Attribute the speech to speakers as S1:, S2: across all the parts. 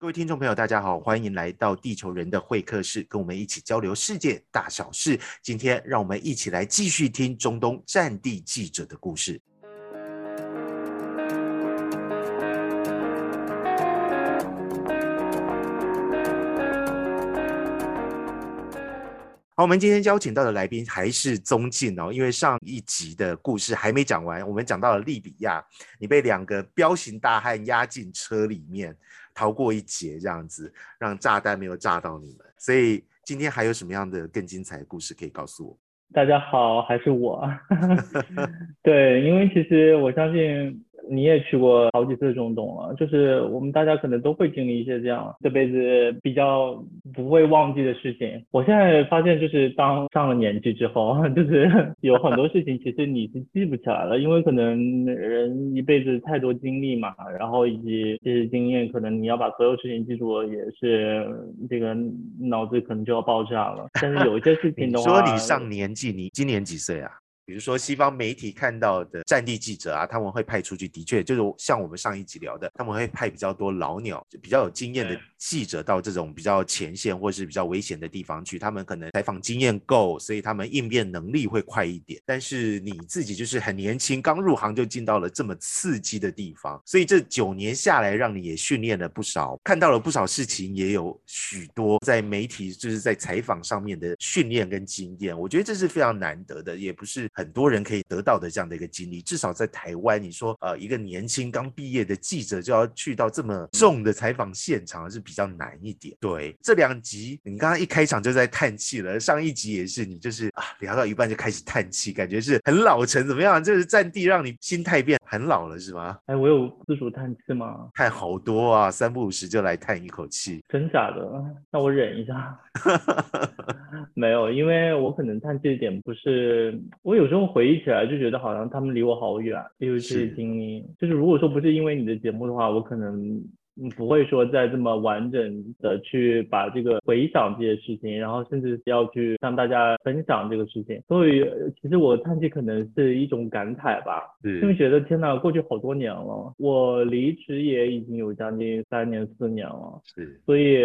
S1: 各位听众朋友，大家好，欢迎来到地球人的会客室，跟我们一起交流世界大小事。今天，让我们一起来继续听中东战地记者的故事。好，我们今天邀请到的来宾还是宗进哦，因为上一集的故事还没讲完，我们讲到了利比亚，你被两个彪形大汉压进车里面。逃过一劫，这样子让炸弹没有炸到你们，所以今天还有什么样的更精彩的故事可以告诉我？
S2: 大家好，还是我。对，因为其实我相信。你也去过好几次中东了，就是我们大家可能都会经历一些这样这辈子比较不会忘记的事情。我现在发现，就是当上了年纪之后，就是有很多事情其实你是记不起来了，因为可能人一辈子太多经历嘛，然后以及这些经验，可能你要把所有事情记住，也是这个脑子可能就要爆炸了。但是有一些事情的
S1: 话，说你上年纪，你今年几岁啊？比如说，西方媒体看到的战地记者啊，他们会派出去，的确就是像我们上一集聊的，他们会派比较多老鸟，就比较有经验的记者到这种比较前线或是比较危险的地方去，他们可能采访经验够，所以他们应变能力会快一点。但是你自己就是很年轻，刚入行就进到了这么刺激的地方，所以这九年下来，让你也训练了不少，看到了不少事情，也有许多在媒体就是在采访上面的训练跟经验。我觉得这是非常难得的，也不是。很多人可以得到的这样的一个经历，至少在台湾，你说呃，一个年轻刚毕业的记者就要去到这么重的采访现场，是比较难一点。对，这两集你刚刚一开场就在叹气了，上一集也是，你就是啊聊到一半就开始叹气，感觉是很老成，怎么样？就是战地让你心态变很老了是吗？
S2: 哎，我有自主叹气吗？
S1: 叹 好多啊，三不五时就来叹一口气，
S2: 真假的？那我忍一下。没有，因为我可能叹气的点不是我有。有时候回忆起来就觉得好像他们离我好远，因为这些经历。就是如果说不是因为你的节目的话，我可能不会说再这么完整的去把这个回想这些事情，然后甚至要去向大家分享这个事情。所以其实我叹气可能是一种感慨吧，因为觉得天呐，过去好多年了，我离职也已经有将近三年四年了，
S1: 是，
S2: 所以。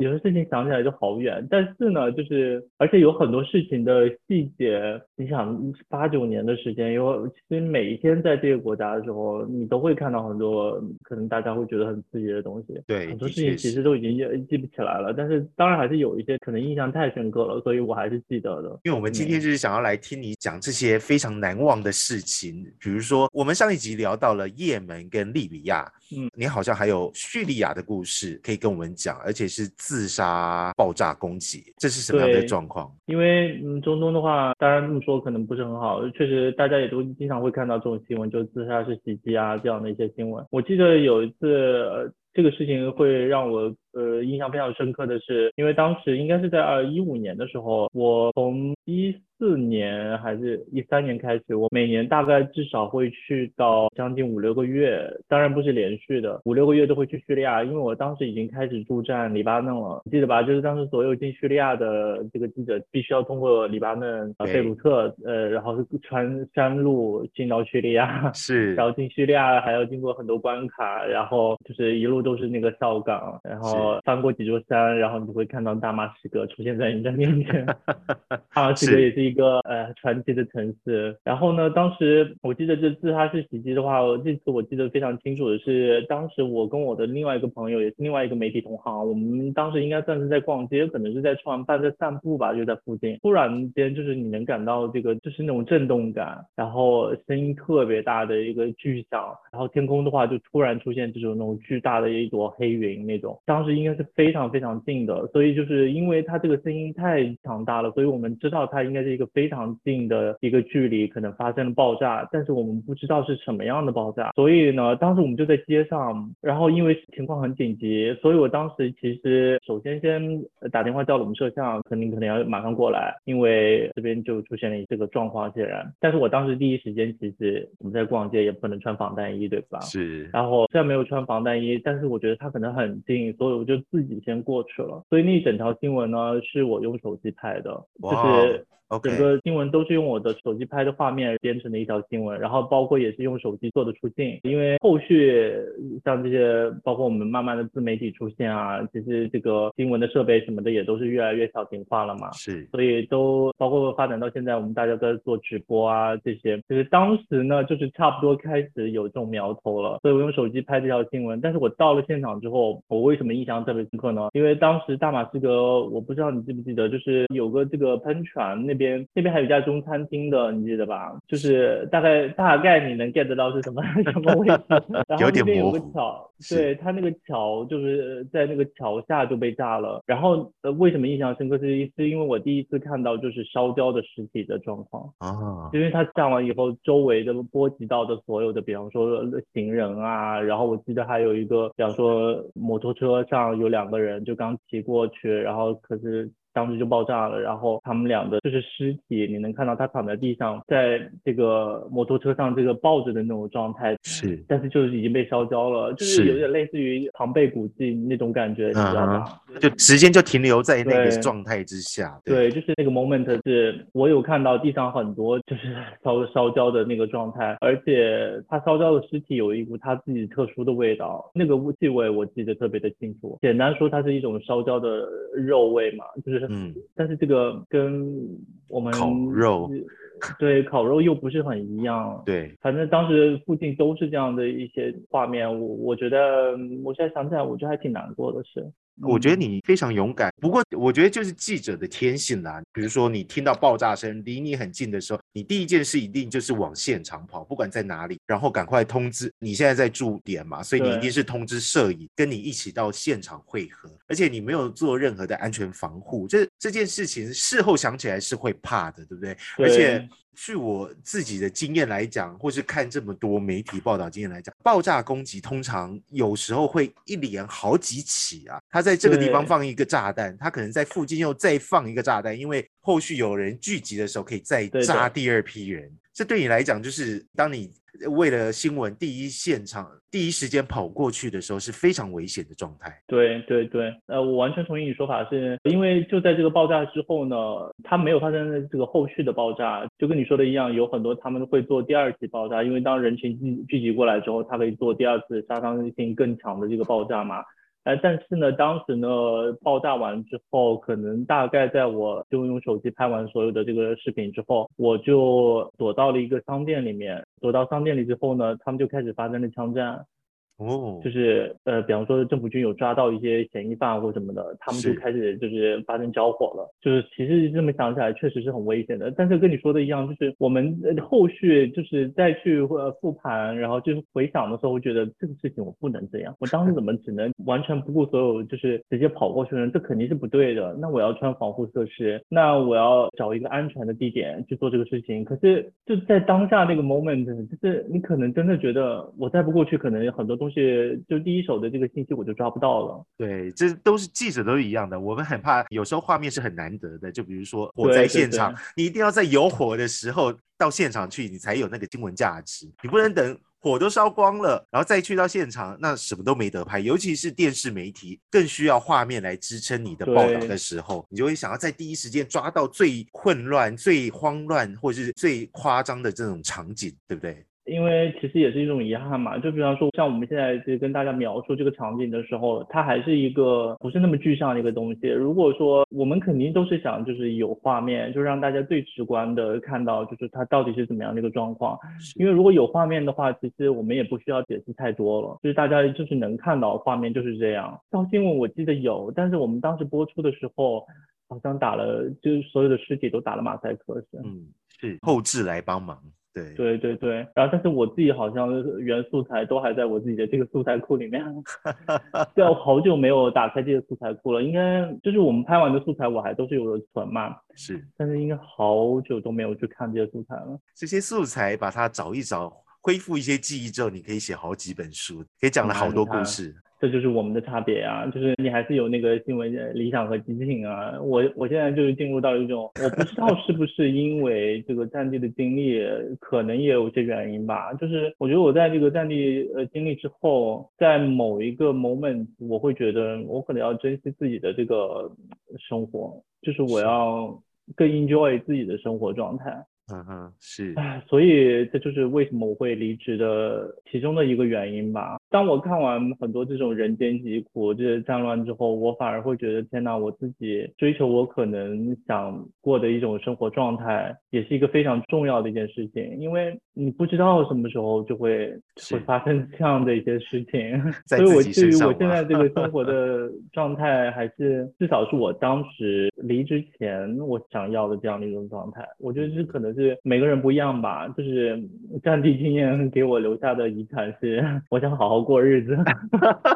S2: 有些事情想起来就好远，但是呢，就是而且有很多事情的细节，你想八九年的时间，有其实每一天在这个国家的时候，你都会看到很多可能大家会觉得很刺激的东西。
S1: 对，
S2: 很多事情其实都已经记不起来了，但是当然还是有一些可能印象太深刻了，所以我还是记得的。
S1: 因为我们今天就是想要来听你讲这些非常难忘的事情，比如说我们上一集聊到了也门跟利比亚。嗯，你好像还有叙利亚的故事可以跟我们讲，而且是自杀爆炸攻击，这是什么样的状况？
S2: 因为嗯，中东的话，当然这么说可能不是很好，确实大家也都经常会看到这种新闻，就自杀式袭击啊这样的一些新闻。我记得有一次，这个事情会让我。呃，印象非常深刻的是，因为当时应该是在二一五年的时候，我从一四年还是一三年开始，我每年大概至少会去到将近五六个月，当然不是连续的，五六个月都会去叙利亚，因为我当时已经开始驻战黎巴嫩了，记得吧？就是当时所有进叙利亚的这个记者必须要通过黎巴嫩贝鲁特，呃，然后是穿山路进到叙利亚，
S1: 是，
S2: 然后进叙利亚还要经过很多关卡，然后就是一路都是那个哨岗，然后。翻过几座山，然后你就会看到大马士革出现在你的面前。大马士革也是一个呃传奇的城市。然后呢，当时我记得这自杀式袭击的话，我这次我记得非常清楚的是，当时我跟我的另外一个朋友，也是另外一个媒体同行，我们当时应该算是在逛街，可能是在吃完饭在散步吧，就在附近。突然间就是你能感到这个就是那种震动感，然后声音特别大的一个巨响，然后天空的话就突然出现这种那种巨大的一朵黑云那种。当时。应该是非常非常近的，所以就是因为它这个声音太强大了，所以我们知道它应该是一个非常近的一个距离，可能发生了爆炸，但是我们不知道是什么样的爆炸。所以呢，当时我们就在街上，然后因为情况很紧急，所以我当时其实首先先打电话叫了我们摄像，肯定可能要马上过来，因为这边就出现了这个状况，显然。但是我当时第一时间其实我们在逛街，也不能穿防弹衣，对吧？
S1: 是。
S2: 然后虽然没有穿防弹衣，但是我觉得它可能很近，所以。我就自己先过去了，所以那一整条新闻呢是我用手机拍的，就是整个新闻都是用我的手机拍的画面编成的一条新闻，然后包括也是用手机做的出镜，因为后续像这些，包括我们慢慢的自媒体出现啊，其实这个新闻的设备什么的也都是越来越小型化了嘛，
S1: 是，
S2: 所以都包括发展到现在，我们大家都在做直播啊，这些就是当时呢，就是差不多开始有这种苗头了，所以我用手机拍这条新闻，但是我到了现场之后，我为什么印象特别深刻呢？因为当时大马士革，我不知道你记不记得，就是有个这个喷泉那边，那边还有一家中餐厅的，你记得吧？就是大概大概你能 get 到是什么 什么位置，然后那边有个桥，对，它那个桥就是在那个桥下就被炸了。然后呃，为什么印象深刻是是因为我第一次看到就是烧焦的尸体的状况
S1: 啊，
S2: 因为它炸完以后，周围的波及到的所有的，比方说行人啊，然后我记得还有一个，比方说摩托车上有两个人就刚骑过去，然后可是。当时就爆炸了，然后他们俩的就是尸体，你能看到他躺在地上，在这个摩托车上这个抱着的那种状态，
S1: 是，
S2: 但是就是已经被烧焦了，就是有点类似于庞贝古迹那种感觉，你知道吧？
S1: 就时间就停留在那个状态之下。
S2: 对，就是那个 moment 是我有看到地上很多就是 烧烧焦的那个状态，而且他烧焦的尸体有一股他自己特殊的味道，那个气味我记得特别的清楚。简单说，它是一种烧焦的肉味嘛，就是。嗯，但是这个跟我们
S1: 烤肉，
S2: 对烤肉又不是很一样。
S1: 对，
S2: 反正当时附近都是这样的一些画面，我我觉得我现在想起来，我觉得还挺难过的是。
S1: 我觉得你非常勇敢，不过我觉得就是记者的天性啦。比如说你听到爆炸声离你很近的时候，你第一件事一定就是往现场跑，不管在哪里，然后赶快通知。你现在在驻点嘛，所以你一定是通知摄影跟你一起到现场汇合，而且你没有做任何的安全防护，这这件事情事后想起来是会怕的，对不对？而且。据我自己的经验来讲，或是看这么多媒体报道经验来讲，爆炸攻击通常有时候会一连好几起啊。他在这个地方放一个炸弹，他可能在附近又再放一个炸弹，因为后续有人聚集的时候可以再炸第二批人。这对你来讲，就是当你为了新闻第一现场第一时间跑过去的时候，是非常危险的状态。
S2: 对对对，呃，我完全同意你说法，是因为就在这个爆炸之后呢，它没有发生这个后续的爆炸，就跟你说的一样，有很多他们会做第二次爆炸，因为当人群聚聚集过来之后，它可以做第二次杀伤性更强的这个爆炸嘛。哎，但是呢，当时呢，爆炸完之后，可能大概在我就用手机拍完所有的这个视频之后，我就躲到了一个商店里面。躲到商店里之后呢，他们就开始发生了枪战。
S1: 哦，
S2: 就是呃，比方说政府军有抓到一些嫌疑犯或什么的，他们就开始就是发生交火了。就是其实这么想起来，确实是很危险的。但是跟你说的一样，就是我们后续就是再去呃复盘，然后就是回想的时候，我觉得这个事情我不能这样。我当时怎么只能完全不顾所有，就是直接跑过去呢？这肯定是不对的。那我要穿防护设施，那我要找一个安全的地点去做这个事情。可是就在当下那个 moment，就是你可能真的觉得我再不过去，可能很多东西。是，就第一手的这个信息我就抓不到了。
S1: 对，这都是记者都是一样的。我们很怕，有时候画面是很难得的。就比如说火灾现场，你一定要在有火的时候到现场去，你才有那个新闻价值。你不能等火都烧光了，然后再去到现场，那什么都没得拍。尤其是电视媒体，更需要画面来支撑你的报道的时候，你就会想要在第一时间抓到最混乱、最慌乱或者是最夸张的这种场景，对不对？
S2: 因为其实也是一种遗憾嘛，就比方说像我们现在就跟大家描述这个场景的时候，它还是一个不是那么具象的一个东西。如果说我们肯定都是想就是有画面，就让大家最直观的看到就是它到底是怎么样的一个状况。因为如果有画面的话，其实我们也不需要解释太多了，就是大家就是能看到画面就是这样。到新闻我记得有，但是我们当时播出的时候好像打了，就是所有的尸体都打了马赛克，
S1: 是嗯是后置来帮忙。对
S2: 对对对，然后但是我自己好像原素材都还在我自己的这个素材库里面，对，我好久没有打开这个素材库了，应该就是我们拍完的素材我还都是有的存嘛，
S1: 是，
S2: 但是应该好久都没有去看这些素材了。
S1: 这些素材把它找一找，恢复一些记忆之后，你可以写好几本书，可以讲了好多故事。
S2: 这就是我们的差别啊，就是你还是有那个新闻理想和激情啊。我我现在就是进入到一种，我不知道是不是因为这个战地的经历，可能也有些原因吧。就是我觉得我在这个战地呃经历之后，在某一个 moment，我会觉得我可能要珍惜自己的这个生活，就是我要更 enjoy 自己的生活状态。
S1: 嗯哼，是，
S2: 唉，所以这就是为什么我会离职的其中的一个原因吧。当我看完很多这种人间疾苦、这些战乱之后，我反而会觉得，天呐，我自己追求我可能想过的一种生活状态，也是一个非常重要的一件事情。因为你不知道什么时候就会会发生这样的一些事情，所以我对于我现在这个生活的 状态，还是至少是我当时离职前我想要的这样的一种状态。我觉得这可能是。是每个人不一样吧，就是战地经验给我留下的遗产是，我想好好过日子。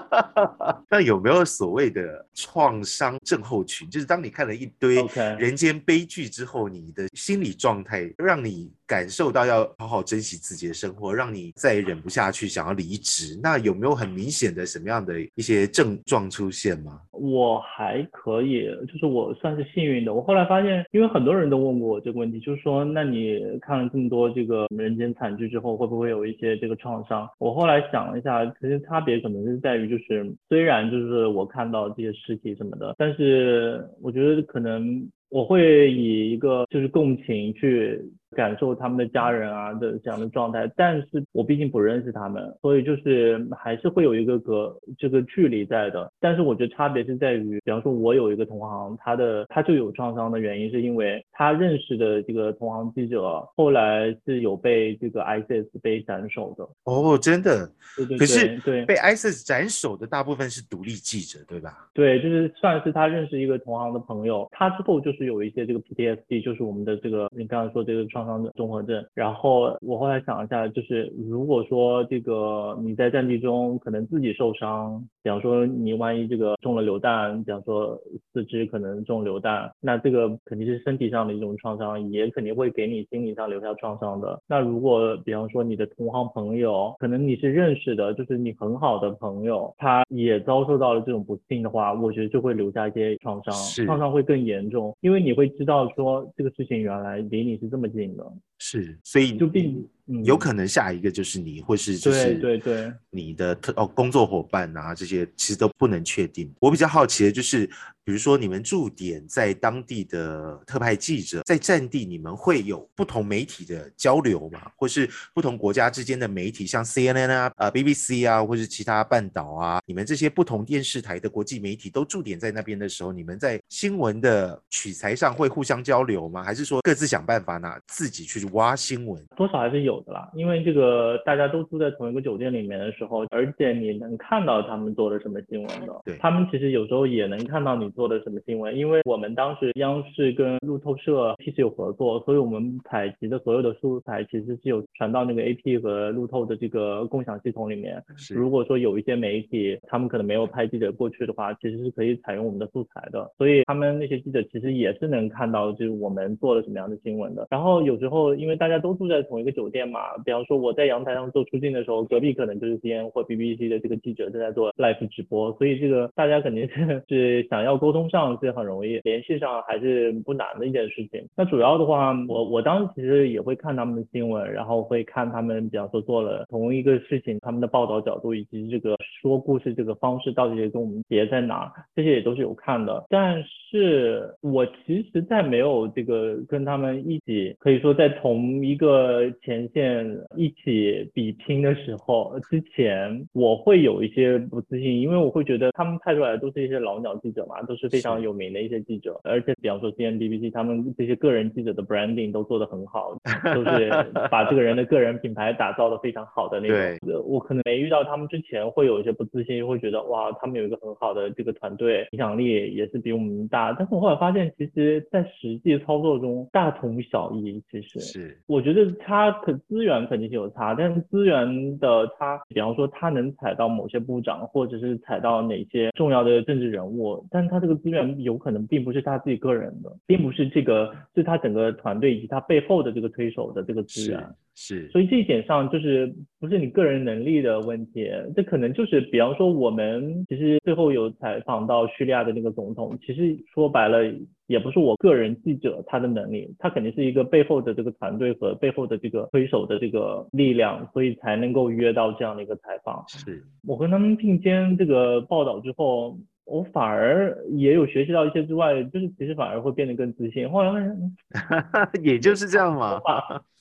S1: 那有没有所谓的创伤症候群？就是当你看了一堆人间悲剧之后，你的心理状态让你。感受到要好好珍惜自己的生活，让你再也忍不下去想要离职。那有没有很明显的什么样的一些症状出现吗？
S2: 我还可以，就是我算是幸运的。我后来发现，因为很多人都问过我这个问题，就是说，那你看了这么多这个人间惨剧之后，会不会有一些这个创伤？我后来想了一下，其实差别可能是在于，就是虽然就是我看到这些尸体什么的，但是我觉得可能我会以一个就是共情去。感受他们的家人啊的这样的状态，但是我毕竟不认识他们，所以就是还是会有一个隔这个距离在的。但是我觉得差别是在于，比方说我有一个同行，他的他就有创伤的原因，是因为他认识的这个同行记者后来是有被这个 ISIS 被斩首的。
S1: 哦，真的？
S2: 对
S1: 对。可是
S2: 对
S1: 被 ISIS 斩首的大部分是独立记者，对吧？
S2: 对，就是算是他认识一个同行的朋友，他之后就是有一些这个 PTSD，就是我们的这个你刚才说这个创。综合症，然后我后来想一下，就是如果说这个你在战地中可能自己受伤，比方说你万一这个中了流弹，比方说四肢可能中流弹，那这个肯定是身体上的一种创伤，也肯定会给你心理上留下创伤的。那如果比方说你的同行朋友，可能你是认识的，就是你很好的朋友，他也遭受到了这种不幸的话，我觉得就会留下一些创伤，创伤会更严重，因为你会知道说这个事情原来离你是这么近。
S1: 是，所以
S2: 就并
S1: 有可能下一个就是你，或是就是
S2: 对对
S1: 你的特哦工作伙伴啊，这些其实都不能确定。我比较好奇的就是。比如说，你们驻点在当地的特派记者，在战地，你们会有不同媒体的交流吗？或是不同国家之间的媒体，像 CNN 啊、呃 BBC 啊，或是其他半岛啊，你们这些不同电视台的国际媒体都驻点在那边的时候，你们在新闻的取材上会互相交流吗？还是说各自想办法呢？自己去挖新闻？
S2: 多少还是有的啦，因为这个大家都住在同一个酒店里面的时候，而且你能看到他们做了什么新闻的，
S1: 对
S2: 他们其实有时候也能看到你。做的什么新闻？因为我们当时央视跟路透社其实有合作，所以我们采集的所有的素材其实是有传到那个 AP 和路透的这个共享系统里面。如果说有一些媒体他们可能没有派记者过去的话，其实是可以采用我们的素材的。所以他们那些记者其实也是能看到就是我们做了什么样的新闻的。然后有时候因为大家都住在同一个酒店嘛，比方说我在阳台上做出镜的时候，隔壁可能就是 CNN 或 BBC 的这个记者正在做 live 直播，所以这个大家肯定是是想要。沟通上是很容易，联系上还是不难的一件事情。那主要的话，我我当时其实也会看他们的新闻，然后会看他们，比方说做了同一个事情，他们的报道角度以及这个说故事这个方式到底跟我们别在哪，这些也都是有看的。但是我其实，在没有这个跟他们一起，可以说在同一个前线一起比拼的时候之前，我会有一些不自信，因为我会觉得他们派出来的都是一些老鸟记者嘛，都。都是非常有名的一些记者，而且比方说 C N B B C，他们这些个人记者的 branding 都做得很好，都是把这个人的个人品牌打造的非常好的那种。我可能没遇到他们之前会有一些不自信，会觉得哇，他们有一个很好的这个团队，影响力也是比我们大。但是我后来发现，其实在实际操作中大同小异。其实
S1: 是，
S2: 我觉得差可资源肯定是有差，但是资源的差，比方说他能踩到某些部长，或者是踩到哪些重要的政治人物，但他。这个资源有可能并不是他自己个人的，并不是这个是他整个团队以及他背后的这个推手的这个资源。
S1: 是，
S2: 所以这一点上就是不是你个人能力的问题，这可能就是比方说我们其实最后有采访到叙利亚的那个总统，其实说白了也不是我个人记者他的能力，他肯定是一个背后的这个团队和背后的这个推手的这个力量，所以才能够约到这样的一个采访。
S1: 是
S2: 我跟他们并肩这个报道之后。我反而也有学习到一些之外，就是其实反而会变得更自信。后来发现，
S1: 也就是这样嘛。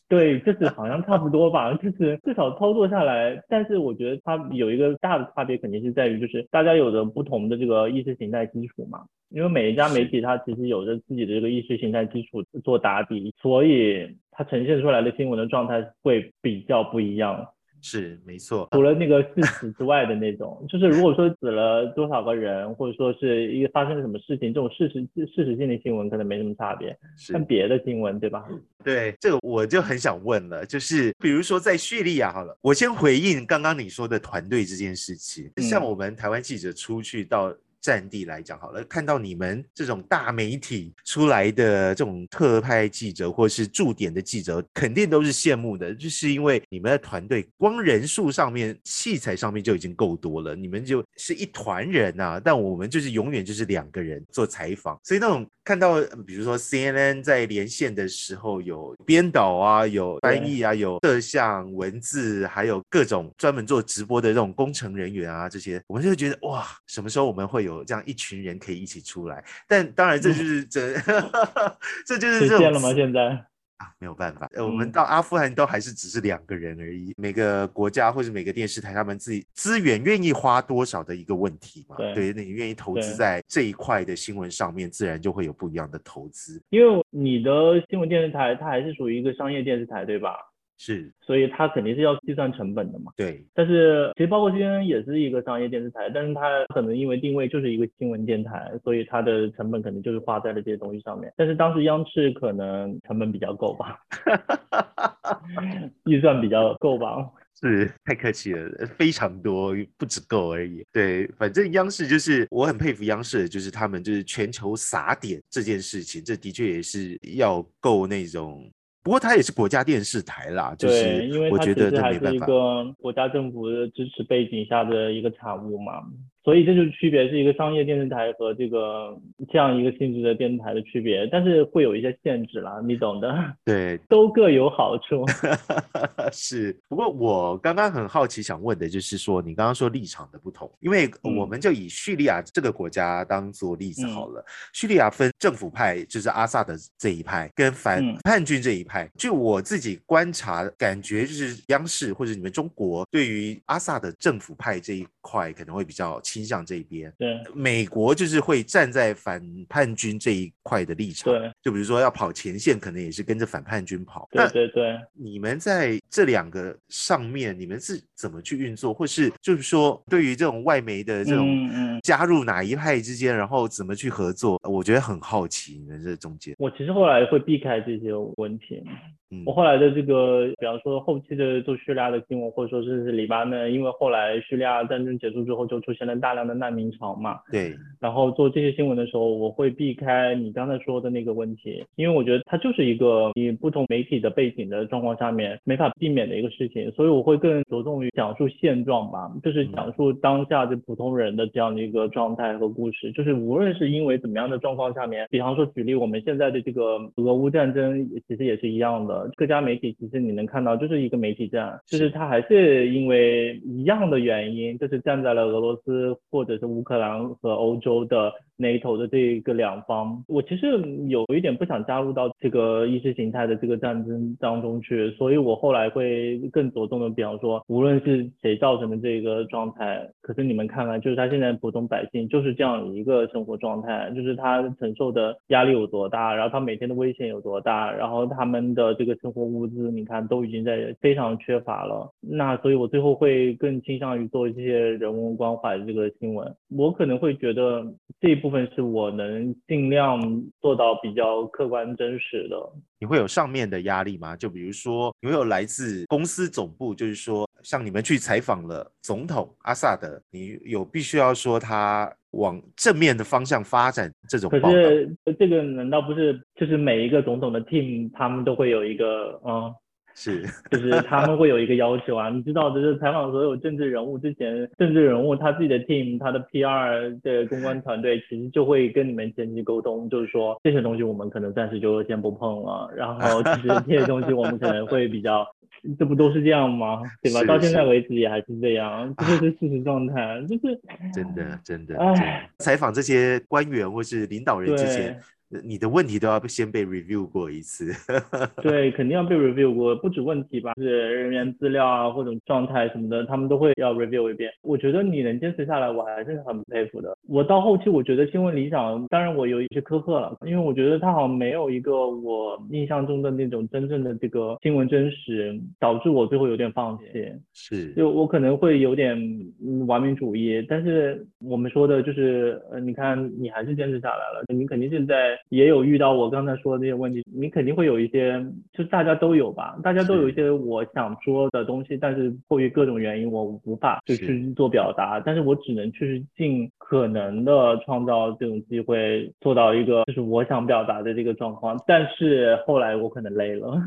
S2: 对，就是好像差不多吧，就是至少操作下来。但是我觉得它有一个大的差别，肯定是在于就是大家有着不同的这个意识形态基础嘛。因为每一家媒体它其实有着自己的这个意识形态基础做打底，所以它呈现出来的新闻的状态会比较不一样。
S1: 是没错，
S2: 除了那个事实之外的那种，就是如果说死了多少个人，或者说是一个发生了什么事情，这种事实事实性的新闻可能没什么差别。但别的新闻，对吧？
S1: 对，这个我就很想问了，就是比如说在叙利亚好了，我先回应刚刚你说的团队这件事情，像我们台湾记者出去到。战地来讲好了，看到你们这种大媒体出来的这种特派记者或是驻点的记者，肯定都是羡慕的，就是因为你们的团队光人数上面、器材上面就已经够多了，你们就是一团人呐。但我们就是永远就是两个人做采访，所以那种看到比如说 CNN 在连线的时候，有编导啊，有翻译啊，有摄像、文字，还有各种专门做直播的这种工程人员啊，这些我们就觉得哇，什么时候我们会有？有这样一群人可以一起出来，但当然这就是这，这就是
S2: 这见了吗？现在
S1: 啊，没有办法，呃我们到阿富汗都还是只是两个人而已。每个国家或者每个电视台，他们自己资源愿意花多少的一个问题嘛？对，那你愿意投资在这一块的新闻上面，自然就会有不一样的投资。
S2: 因为你的新闻电视台，它还是属于一个商业电视台，对吧？
S1: 是，
S2: 所以它肯定是要计算成本的嘛。
S1: 对，
S2: 但是其实包括今天也是一个商业电视台，但是它可能因为定位就是一个新闻电台，所以它的成本可能就是花在了这些东西上面。但是当时央视可能成本比较够吧，预算比较够吧。
S1: 是，太客气了，非常多，不止够而已。对，反正央视就是我很佩服央视，就是他们就是全球撒点这件事情，这的确也是要够那种。不过它也是国家电视台啦，就是我觉得
S2: 它还是一个国家政府的支持背景下的一个产物嘛。所以这就是区别，是一个商业电视台和这个这样一个性质的电视台的区别，但是会有一些限制啦，你懂的。
S1: 对，
S2: 都各有好处。
S1: 是，不过我刚刚很好奇，想问的就是说，你刚刚说立场的不同，因为我们就以叙利亚这个国家当做例子好了。叙利亚分政府派，就是阿萨德这一派，跟反叛军这一派。就我自己观察，感觉就是央视或者你们中国对于阿萨德政府派这一块可能会比较。倾向这一边，
S2: 对
S1: 美国就是会站在反叛军这一块的立场，
S2: 对，
S1: 就比如说要跑前线，可能也是跟着反叛军跑。
S2: 对对对，
S1: 你们在这两个上面，你们是怎么去运作，或是就是说对于这种外媒的这种加入哪一派之间，然后怎么去合作？我觉得很好奇你们这中间。
S2: 我其实后来会避开这些问题。我后来的这个，比方说后期的做叙利亚的新闻，或者说是黎巴嫩，因为后来叙利亚战争结束之后，就出现了大量的难民潮嘛。
S1: 对。
S2: 然后做这些新闻的时候，我会避开你刚才说的那个问题，因为我觉得它就是一个你不同媒体的背景的状况下面没法避免的一个事情，所以我会更着重于讲述现状吧，就是讲述当下的普通人的这样的一个状态和故事，就是无论是因为怎么样的状况下面，比方说举例我们现在的这个俄乌战争，其实也是一样的。各家媒体其实你能看到，就是一个媒体战，就是它还是因为一样的原因，就是站在了俄罗斯或者是乌克兰和欧洲的。NATO 的这一个两方，我其实有一点不想加入到这个意识形态的这个战争当中去，所以我后来会更着重的，比方说，无论是谁造成的这个状态，可是你们看看，就是他现在普通百姓就是这样一个生活状态，就是他承受的压力有多大，然后他每天的危险有多大，然后他们的这个生活物资，你看都已经在非常缺乏了。那所以我最后会更倾向于做一些人文关怀的这个新闻，我可能会觉得这一。部分分是我能尽量做到比较客观真实的。
S1: 你会有上面的压力吗？就比如说，你会有来自公司总部，就是说，像你们去采访了总统阿萨德，你有必须要说他往正面的方向发展这种。
S2: 可是这个难道不是就是每一个总统的 team 他们都会有一个嗯？
S1: 是，
S2: 就是他们会有一个要求啊，你知道，就是采访所有政治人物之前，政治人物他自己的 team，他的 PR 的公关团队，其实就会跟你们前期沟通，就是说这些东西我们可能暂时就先不碰了，然后其实这些东西我们可能会比较这不都是这样吗？对吧？
S1: 是
S2: 到现在为止也还是这样，这就是事实状态，就是
S1: 真的真的，真的采访这些官员或是领导人之前你的问题都要先被 review 过一次。
S2: 对，肯定要被 review 过，不止问题吧，是人员资料啊或者状态什么的，他们都会要 review 一遍。我觉得你能坚持下来，我还是很佩服的。我到后期，我觉得新闻理想，当然我有一些苛刻了，因为我觉得它好像没有一个我印象中的那种真正的这个新闻真实，导致我最后有点放弃。
S1: 是，
S2: 就我可能会有点嗯完美主义，但是我们说的就是，呃，你看你还是坚持下来了，你肯定是在也有遇到我刚才说的那些问题，你肯定会有一些，就大家都有吧，大家都有一些我想说的东西，但是迫于各种原因我无法就是去做表达，但是我只能去尽可能的创造这种机会，做到一个就是我想表达的这个状况，但是后来我可能累了，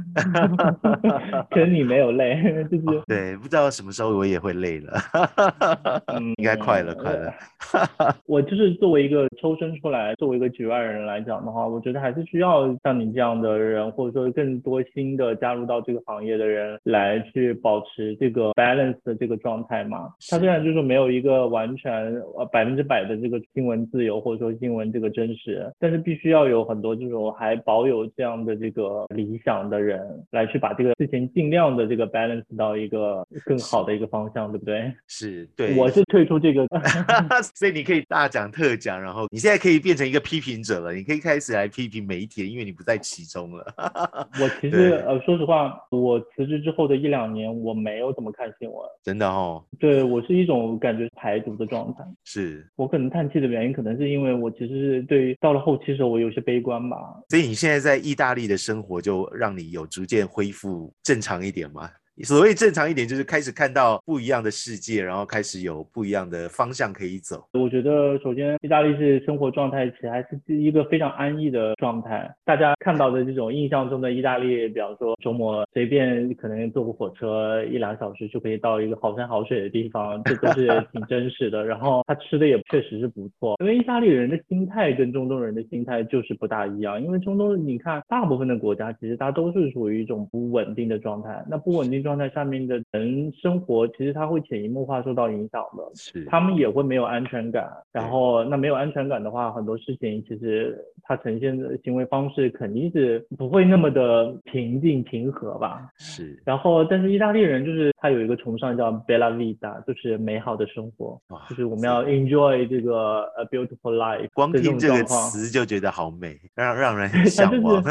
S2: 可能你没有累，就是。
S1: 对，不知道什么时候我也会累了，
S2: 嗯
S1: 应该快了，快了。
S2: 我就是作为一个抽身出来，作为一个局外人来讲的话，我觉得还是需要像你这样的人，或者说更多新的加入到这个行业的人，来去保持这个 balance 的这个状态嘛。它虽然就是没有一个完全呃百分之百的这个新闻自由，或者说新闻这个真实，但是必须要有很多这种还保有这样的这个理想的人，来去把这个事情尽量的这个 balance 到一个更好的一个方向，对不对？
S1: 是，对，
S2: 我是退出这个。
S1: 所以你可以大讲特讲，然后你现在可以变成一个批评者了，你可以开始来批评媒体，因为你不在其中了。
S2: 我其实呃，说实话，我辞职之后的一两年，我没有怎么看新闻。
S1: 真的哦，
S2: 对我是一种感觉排毒的状态。
S1: 是，
S2: 我可能叹气的原因，可能是因为我其实是对于到了后期的时候，我有些悲观吧。
S1: 所以你现在在意大利的生活就让你有逐渐恢复正常一点吗？所谓正常一点，就是开始看到不一样的世界，然后开始有不一样的方向可以走。
S2: 我觉得首先意大利是生活状态其实还是一个非常安逸的状态。大家看到的这种印象中的意大利，比方说周末随便可能坐个火车一两小时就可以到一个好山好水的地方，这都是挺真实的。然后他吃的也确实是不错，因为意大利人的心态跟中东人的心态就是不大一样。因为中东你看大部分的国家其实它都是属于一种不稳定的状态，那不稳定状态下面的人生活其实他会潜移默化受到影响的。
S1: 是，
S2: 他们也会没有安全感，然后那没有安全感的话，很多事情其实他呈现的行为方式肯定是不会那么的平静平和吧。
S1: 是，
S2: 然后，但是意大利人就是他有一个崇尚叫 bella vita，就是美好的生活，
S1: 哇
S2: 就是我们要 enjoy 这个 a beautiful life。
S1: 光听这个词就觉得好美，让让人很
S2: 它就是
S1: 向往。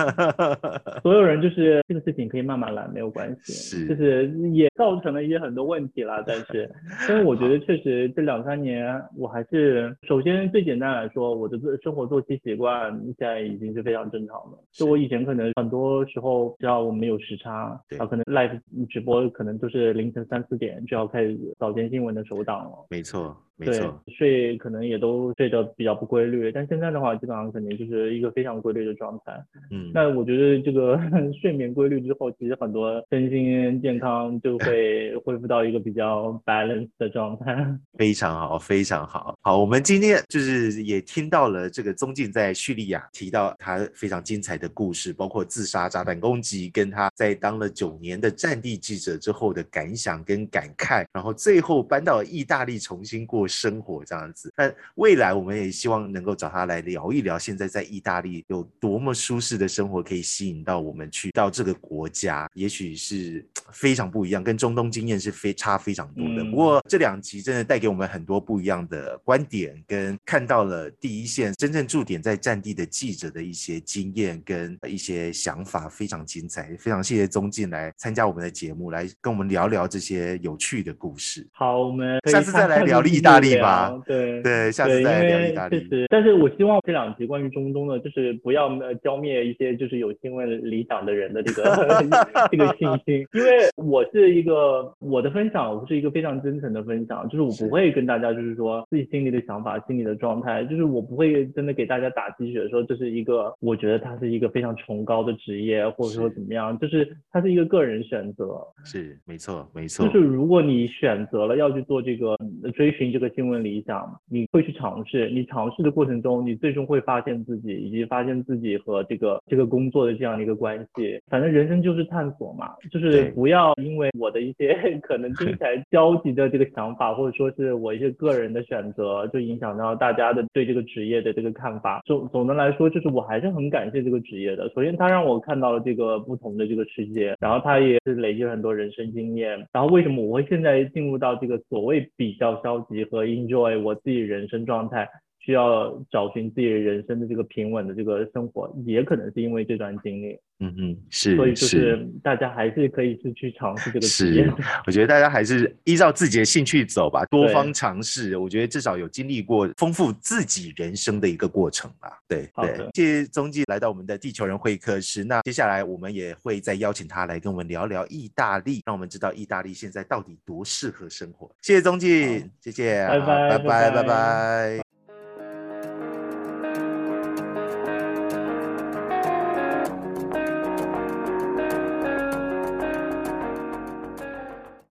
S2: 所有人就是这个事情可以慢慢来，没有关系。
S1: 是
S2: 就是也造成了一些很多问题啦，但是，但是我觉得确实这两三年，我还是首先最简单来说，我的生活作息习惯现在已经是非常正常的。就我以前可能很多时候，只要我们有时差，
S1: 然
S2: 后，可能 live 直播可能都是凌晨三四点就要开始早间新闻的首档了。
S1: 没错，没
S2: 对
S1: 错，，
S2: 睡可能也都睡得比较不规律，但现在的话，基本上肯定就是一个非常规律的状态。
S1: 嗯，
S2: 那我觉得这个 睡眠规律之后，其实很多身心健康就会恢复到一个比较 balance 的状态。
S1: 非常好，非常好。好，我们今天就是也听到了这个宗敬在叙利亚提到他非常精彩的故事，包括自杀、炸弹攻击，跟他在当了九年的战地记者之后的感想跟感慨，然后最后搬到意大利重新过生活这样子。但未来我们也希望能够找他来聊一聊，现在在意大利有多么舒适的生活，可以吸引到我们去到这个国家，也许是非常不一样，跟中东经验是非差非常多的。
S2: 嗯
S1: 不过这两集真的带给我们很多不一样的观点，跟看到了第一线真正驻点在战地的记者的一些经验跟一些想法，非常精彩。非常谢谢宗进来参加我们的节目，来跟我们聊聊这些有趣的故事。
S2: 好，我们
S1: 下次再来聊
S2: 继续
S1: 意大利吧
S2: 聊。对。
S1: 对，下次
S2: 对，因
S1: 再来聊
S2: 为
S1: 意大利。
S2: 确实，但是我希望这两集关于中东的，就是不要呃浇灭一些就是有新闻理想的人的这个 这个信心，因为我是一个我的分享，我是一个非常真诚的分享，就是我不会跟大家就是说自己心里的想法、心里的状态，就是我不会真的给大家打鸡血，说这是一个我觉得它是一个非常崇高的职业，或者说怎么样，就是它是一个个人选择，
S1: 是，没错，没错。
S2: 就是如果你选择了要去做这个呃追寻这个新闻理想，你会去尝试，你尝试的过程中，你最终会发现自己，以及发现自己和这个这个工作的这样的一个关系。反正人生就是探索嘛，就是不不要因为我的一些 可能听起来消极的这个想法，或者说是我一些个人的选择，就影响到大家的对这个职业的这个看法。总总的来说，就是我还是很感谢这个职业的。首先，它让我看到了这个不同的这个世界，然后它也是累积了很多人生经验。然后为什么我会现在进入到这个所谓比较消极和 enjoy 我自己人生状态？需要找寻自己人生的这个平稳的这个生活，也可能是因为这段经历。
S1: 嗯嗯，是，
S2: 所以就是大家还是可以是去尝试这个职
S1: 业。我觉得大家还是依照自己的兴趣走吧，多方尝试。我觉得至少有经历过丰富自己人生的一个过程吧。对对，谢谢宗记来到我们的地球人会客室。那接下来我们也会再邀请他来跟我们聊聊意大利，让我们知道意大利现在到底多适合生活。谢谢宗记，谢谢，
S2: 拜拜
S1: 拜拜拜拜。